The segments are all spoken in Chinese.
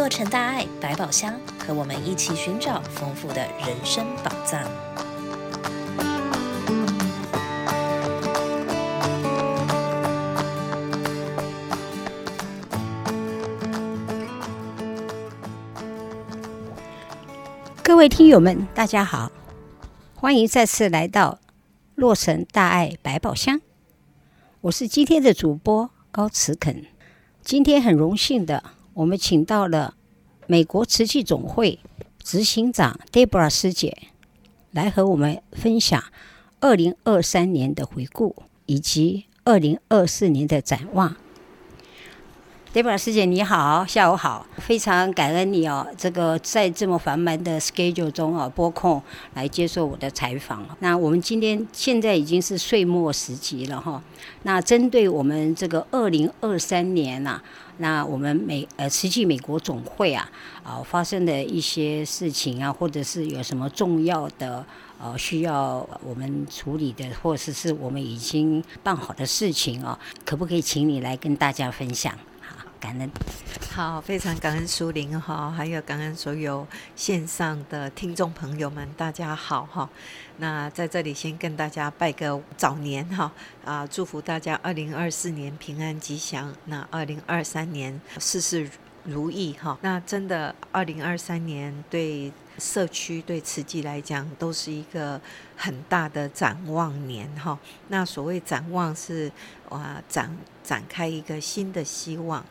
洛城大爱百宝箱，和我们一起寻找丰富的人生宝藏。各位听友们，大家好，欢迎再次来到洛城大爱百宝箱。我是今天的主播高慈肯。今天很荣幸的，我们请到了美国瓷器总会执行长 Debra 师姐，来和我们分享二零二三年的回顾以及二零二四年的展望。Debra 师姐你好，下午好，非常感恩你哦，这个在这么繁忙的 schedule 中啊，拨空来接受我的采访。那我们今天现在已经是岁末时集了哈，那针对我们这个二零二三年呐、啊，那我们美呃慈济美国总会啊啊发生的一些事情啊，或者是有什么重要的呃需要我们处理的，或者是我们已经办好的事情啊，可不可以请你来跟大家分享？感恩，好，非常感恩苏玲哈，还有感恩所有线上的听众朋友们，大家好哈。那在这里先跟大家拜个早年哈啊，祝福大家二零二四年平安吉祥，那二零二三年事事如意哈。那真的二零二三年对社区对慈济来讲都是一个很大的展望年哈。那所谓展望是哇展展开一个新的希望。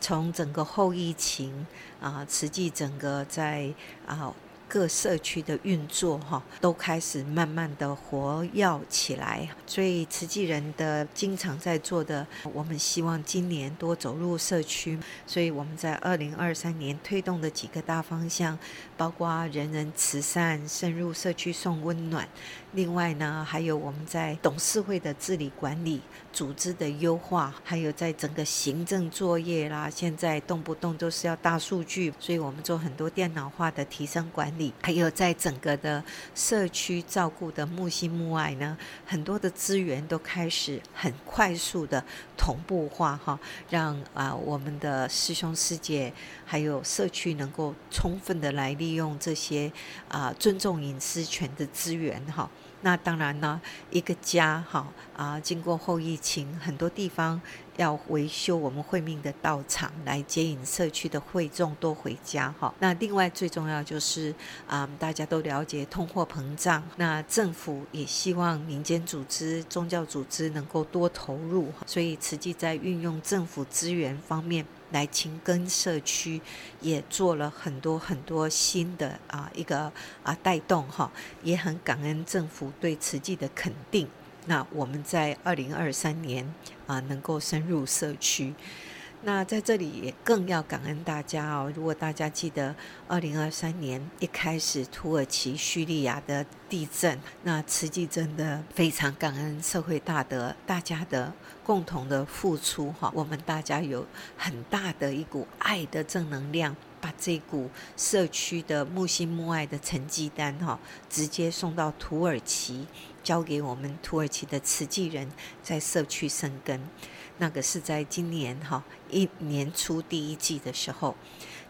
从整个后疫情啊，慈济整个在啊各社区的运作哈，都开始慢慢的活跃起来。所以慈济人的经常在做的，我们希望今年多走入社区。所以我们在二零二三年推动的几个大方向，包括人人慈善、深入社区送温暖。另外呢，还有我们在董事会的治理管理、组织的优化，还有在整个行政作业啦，现在动不动都是要大数据，所以我们做很多电脑化的提升管理，还有在整个的社区照顾的木心木爱呢，很多的资源都开始很快速的同步化哈，让啊我们的师兄师姐还有社区能够充分的来利用这些啊尊重隐私权的资源哈。那当然呢，一个家哈啊，经过后疫情，很多地方要维修我们会命的道场，来接引社区的会众多回家哈。那另外最重要就是啊，大家都了解通货膨胀，那政府也希望民间组织、宗教组织能够多投入，所以慈济在运用政府资源方面。来勤耕社区，也做了很多很多新的啊一个啊带动哈，也很感恩政府对慈济的肯定。那我们在二零二三年啊能够深入社区。那在这里也更要感恩大家哦！如果大家记得，二零二三年一开始土耳其叙利亚的地震，那慈济真的非常感恩社会大德大家的共同的付出哈，我们大家有很大的一股爱的正能量，把这股社区的慕心慕爱的成绩单哈，直接送到土耳其，交给我们土耳其的慈济人在社区生根。那个是在今年哈一年初第一季的时候，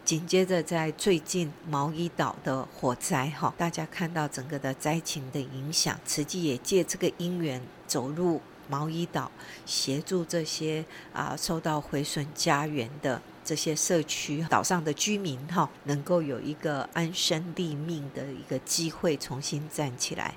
紧接着在最近毛伊岛的火灾哈，大家看到整个的灾情的影响，慈济也借这个因缘走入毛伊岛，协助这些啊受到毁损家园的这些社区岛上的居民哈，能够有一个安身立命的一个机会，重新站起来。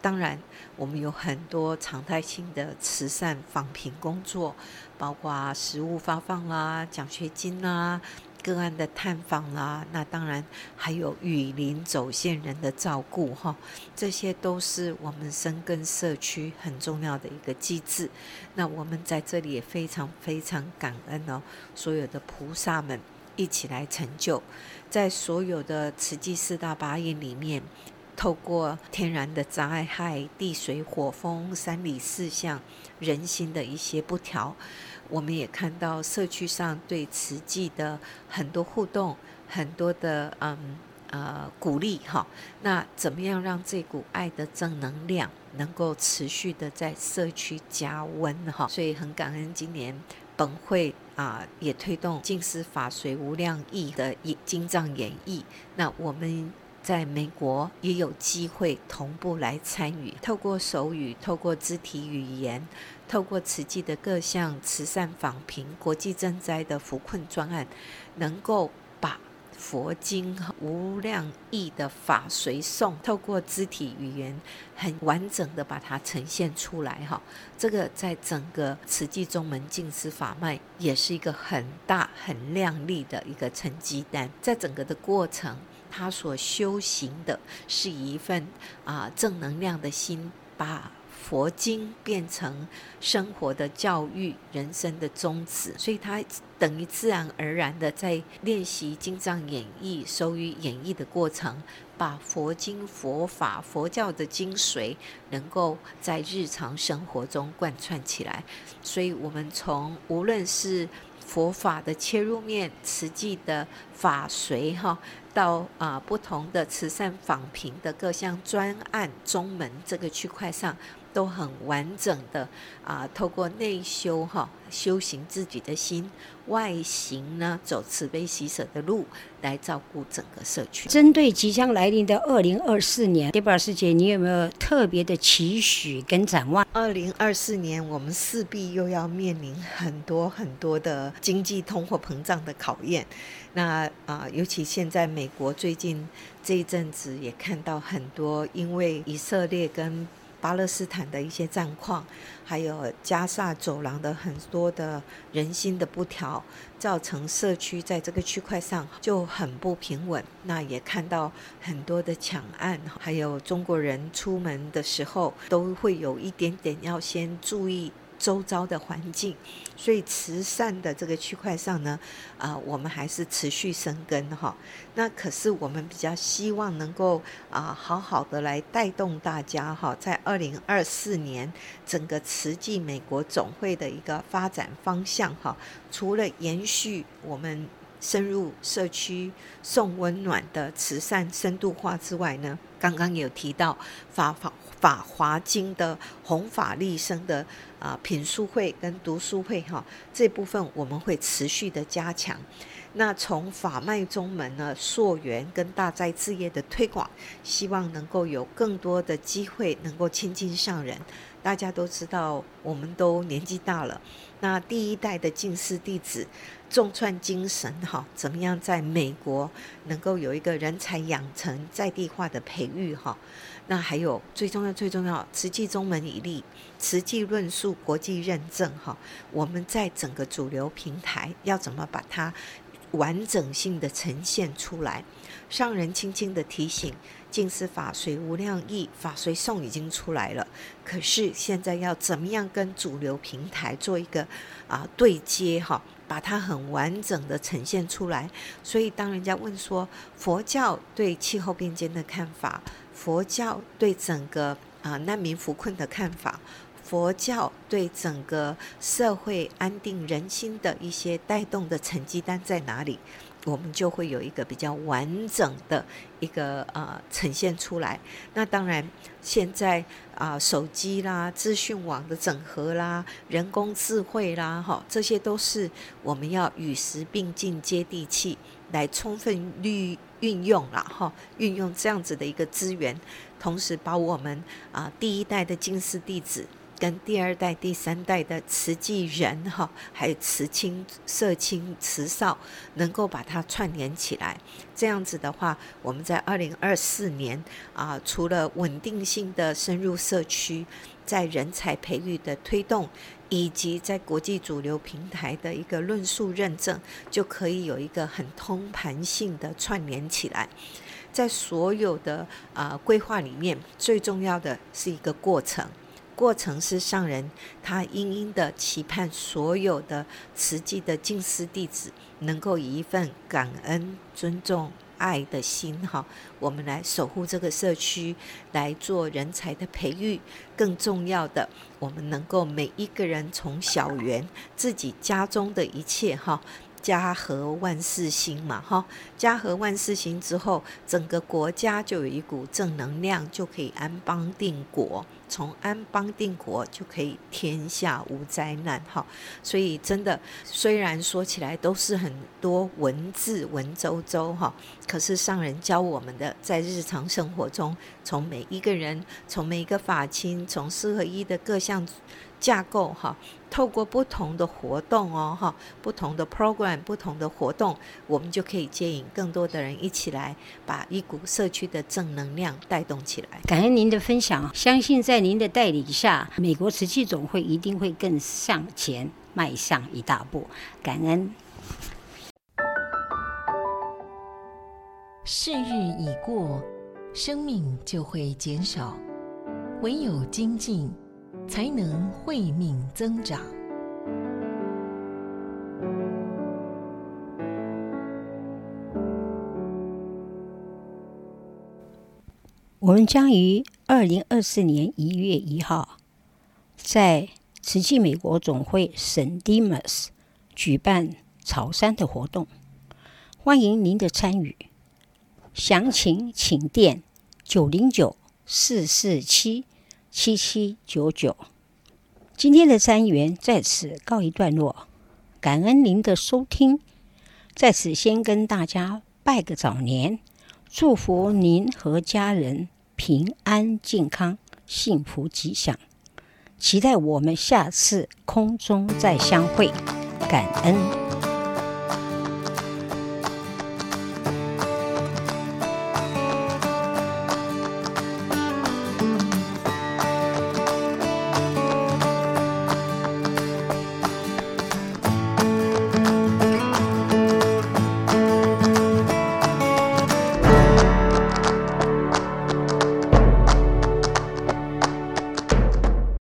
当然，我们有很多常态性的慈善访贫工作，包括食物发放啦、奖学金啦、个案的探访啦。那当然还有雨林走线人的照顾哈，这些都是我们深耕社区很重要的一个机制。那我们在这里也非常非常感恩哦，所有的菩萨们一起来成就，在所有的慈济四大八愿里面。透过天然的灾害、地水火风三理四象、人心的一些不调，我们也看到社区上对慈济的很多互动、很多的嗯呃鼓励哈。那怎么样让这股爱的正能量能够持续的在社区加温哈？所以很感恩今年本会啊也推动净思法随无量义的经藏演绎。那我们在美国也有机会同步来参与，透过手语，透过肢体语言，透过慈济的各项慈善访贫、国际赈灾的扶困专案，能够把。佛经无量义的法随诵，透过肢体语言很完整的把它呈现出来哈。这个在整个慈济中门净思法脉也是一个很大很亮丽的一个成绩单。在整个的过程，他所修行的是一份啊正能量的心，把。佛经变成生活的教育、人生的宗旨，所以他等于自然而然的在练习经藏演绎、手语演绎的过程，把佛经、佛法、佛教的精髓能够在日常生活中贯穿起来。所以，我们从无论是佛法的切入面、实际的法随哈，到啊不同的慈善访贫的各项专案、中门这个区块上。都很完整的啊，透过内修哈，修行自己的心，外行呢走慈悲喜舍的路，来照顾整个社区。针对即将来临的二零二四年，Deborah 师姐，你有没有特别的期许跟展望？二零二四年，我们势必又要面临很多很多的经济通货膨胀的考验。那啊，尤其现在美国最近这一阵子也看到很多，因为以色列跟巴勒斯坦的一些战况，还有加萨走廊的很多的人心的不调，造成社区在这个区块上就很不平稳。那也看到很多的抢案，还有中国人出门的时候都会有一点点要先注意。周遭的环境，所以慈善的这个区块上呢，啊、我们还是持续生根哈。那可是我们比较希望能够啊、好好的来带动大家哈，在二零二四年整个慈济美国总会的一个发展方向哈，除了延续我们深入社区送温暖的慈善深度化之外呢，刚刚有提到发放。法华经的弘法利生的啊品书会跟读书会哈，这部分我们会持续的加强。那从法脉宗门呢溯源跟大斋志业的推广，希望能够有更多的机会能够亲近上人。大家都知道，我们都年纪大了，那第一代的静思弟子。重创精神哈，怎么样在美国能够有一个人才养成在地化的培育哈？那还有最重要最重要，慈济宗门以立，慈济论述国际认证哈。我们在整个主流平台要怎么把它完整性的呈现出来？上人轻轻的提醒：近思法随无量意，法随诵已经出来了，可是现在要怎么样跟主流平台做一个啊对接哈？把它很完整的呈现出来，所以当人家问说佛教对气候变迁的看法，佛教对整个啊难民扶困的看法，佛教对整个社会安定人心的一些带动的成绩单在哪里？我们就会有一个比较完整的一个呃呈现出来。那当然，现在啊、手机啦、资讯网的整合啦、人工智慧啦，哈，这些都是我们要与时并进、接地气，来充分运运用啦，哈，运用这样子的一个资源，同时把我们啊、第一代的金丝弟子。跟第二代、第三代的慈济人哈，还有慈亲、社亲、慈少，能够把它串联起来。这样子的话，我们在二零二四年啊，除了稳定性的深入社区，在人才培育的推动，以及在国际主流平台的一个论述认证，就可以有一个很通盘性的串联起来。在所有的啊规划里面，最重要的是一个过程。过程是上人，他殷殷的期盼所有的慈济的静思弟子能够以一份感恩、尊重、爱的心，哈，我们来守护这个社区，来做人才的培育。更重要的，我们能够每一个人从小园自己家中的一切，哈，家和万事兴嘛，哈，家和万事兴之后，整个国家就有一股正能量，就可以安邦定国。从安邦定国就可以天下无灾难，哈。所以真的，虽然说起来都是很多文字文绉绉，哈，可是上人教我们的，在日常生活中，从每一个人，从每一个法亲，从四合一的各项。架构哈，透过不同的活动哦哈，不同的 program，不同的活动，我们就可以接引更多的人一起来，把一股社区的正能量带动起来。感恩您的分享，相信在您的带领下，美国瓷器总会一定会更向前迈向一大步。感恩。世日已过，生命就会减少，唯有精进。才能慧命增长。我们将于二零二四年一月一号在瓷器美国总会圣迪马斯举办潮山的活动，欢迎您的参与。详情请电九零九四四七。七七九九，今天的单元在此告一段落，感恩您的收听，在此先跟大家拜个早年，祝福您和家人平安健康、幸福吉祥，期待我们下次空中再相会，感恩。